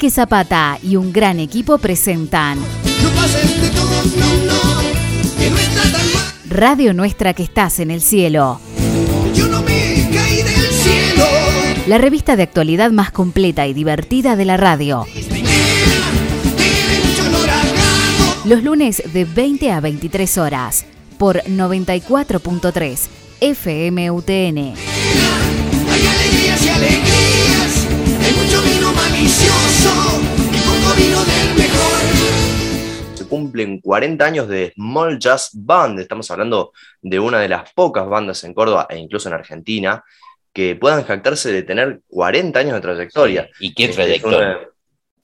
Quique Zapata y un gran equipo presentan Radio Nuestra que estás en el cielo. La revista de actualidad más completa y divertida de la radio. Los lunes de 20 a 23 horas por 94.3 FMUTN. Vino malicioso y poco vino del mejor. Se cumplen 40 años de Small Jazz Band. Estamos hablando de una de las pocas bandas en Córdoba e incluso en Argentina que puedan jactarse de tener 40 años de trayectoria. ¿Y qué Este, trayectoria?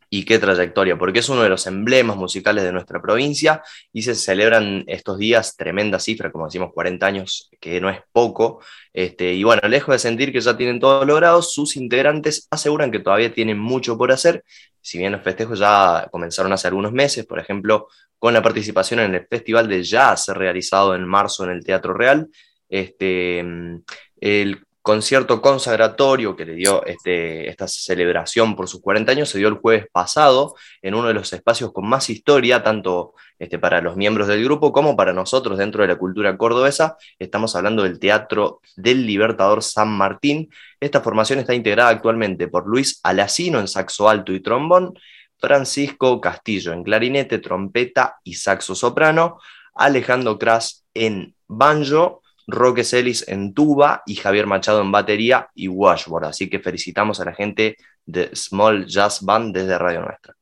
Y qué trayectoria, porque es uno de los emblemas musicales de nuestra provincia y se celebran estos días tremenda cifra, como decimos, 40 años, que no es poco. Este, y bueno, lejos de sentir que ya tienen todo logrado, sus integrantes aseguran que todavía tienen mucho por hacer. Si bien los festejos ya comenzaron hace algunos meses, por ejemplo, con la participación en el Festival de Jazz realizado en marzo en el Teatro Real, este, mm, el concierto consagratorio que le dio este, esta celebración por sus 40 años se dio el jueves pasado en uno de los espacios con más historia, tanto este, para los miembros del grupo como para nosotros dentro de la cultura cordobesa. Estamos hablando del Teatro del Libertador San Martín. Esta formación está integrada actualmente por Luis Alacino en saxo alto y trombón, Francisco Castillo en clarinete, trompeta y saxo soprano, Alejandro Kras en banjo, Roque Celis en tuba y Javier Machado en batería y washboard. Así que felicitamos a la gente de Small Jazz Band desde Radio Nuestra.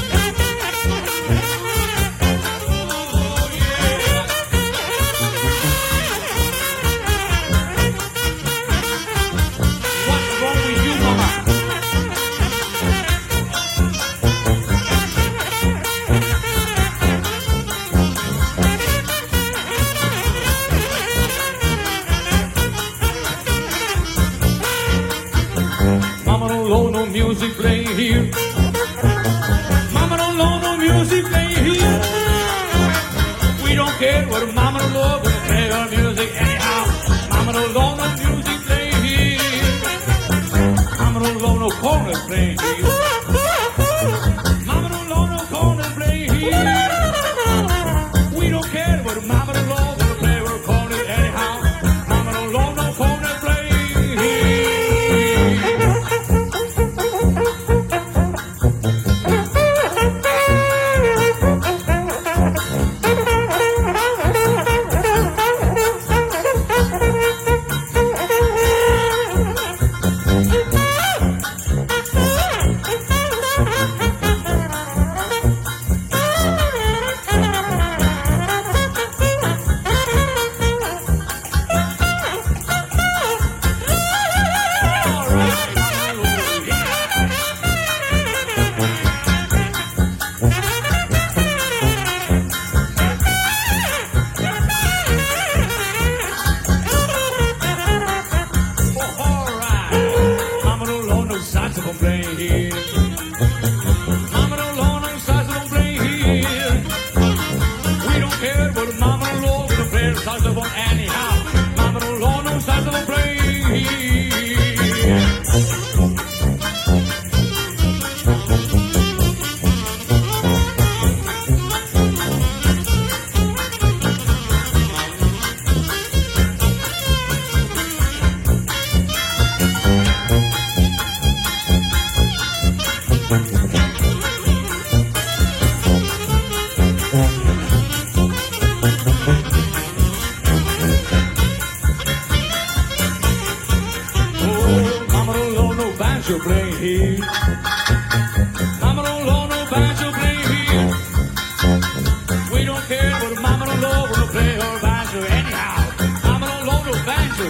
Yeah.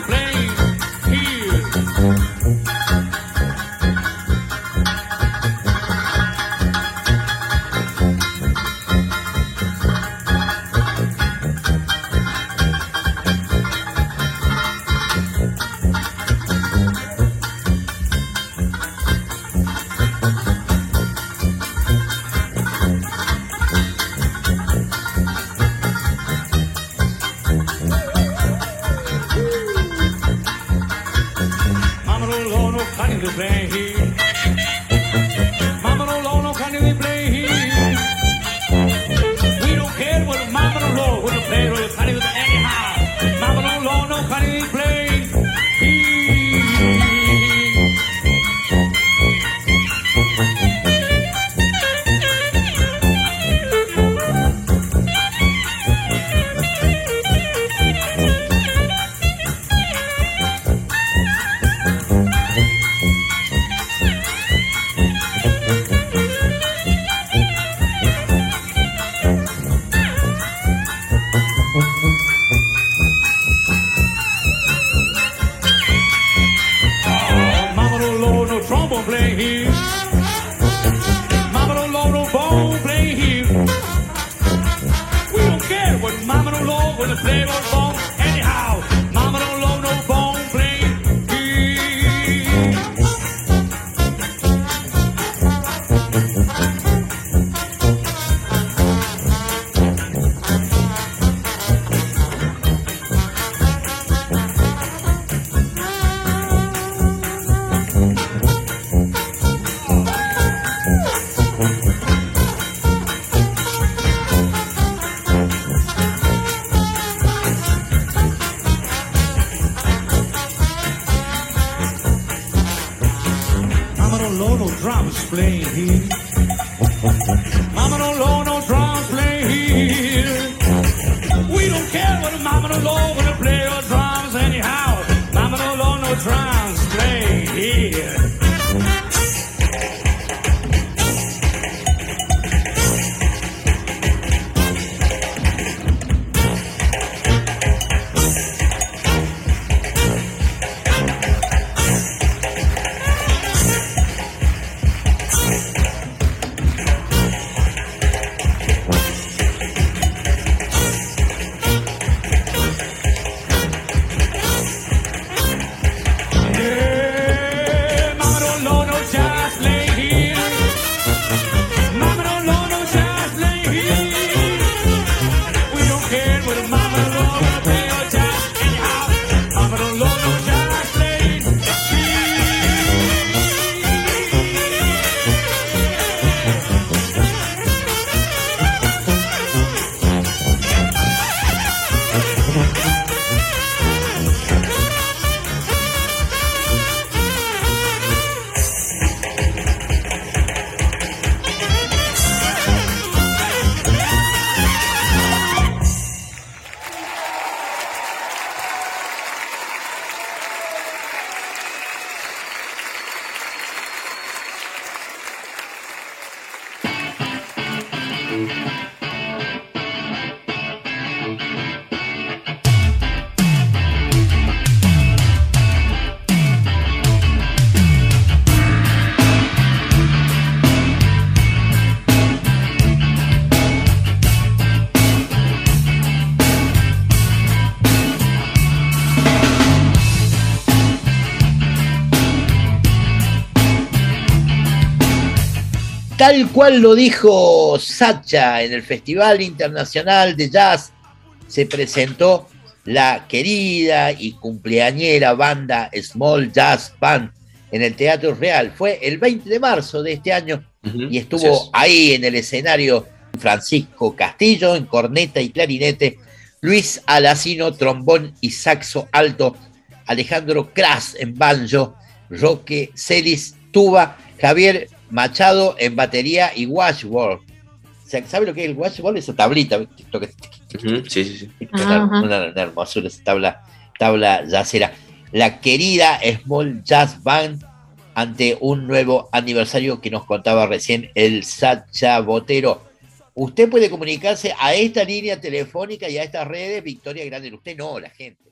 Banjo Thank you. with a same old. Don't drums playing here. Mama don't know Tal cual lo dijo Sacha en el Festival Internacional de Jazz, se presentó la querida y cumpleañera banda Small Jazz Band en el Teatro Real. Fue el 20 de marzo de este año y estuvo es. ahí en el escenario Francisco Castillo en corneta y clarinete, Luis Alacino, trombón y saxo alto, Alejandro Kras en banjo, Roque Celis, tuba, Javier Machado en batería y washboard. O sea, ¿Sabe lo que es el washboard? Esa tablita. ¿viste? Lo que- Ujú, Sí, sí, sí. una, Ajá. una- una hermosura esa tabla, tabla jazzera. La querida Small Jazz Band ante un nuevo aniversario que nos contaba recién el Sacha Botero. Usted puede comunicarse a esta línea telefónica y a estas redes, Victoria Grande. Usted no, la gente.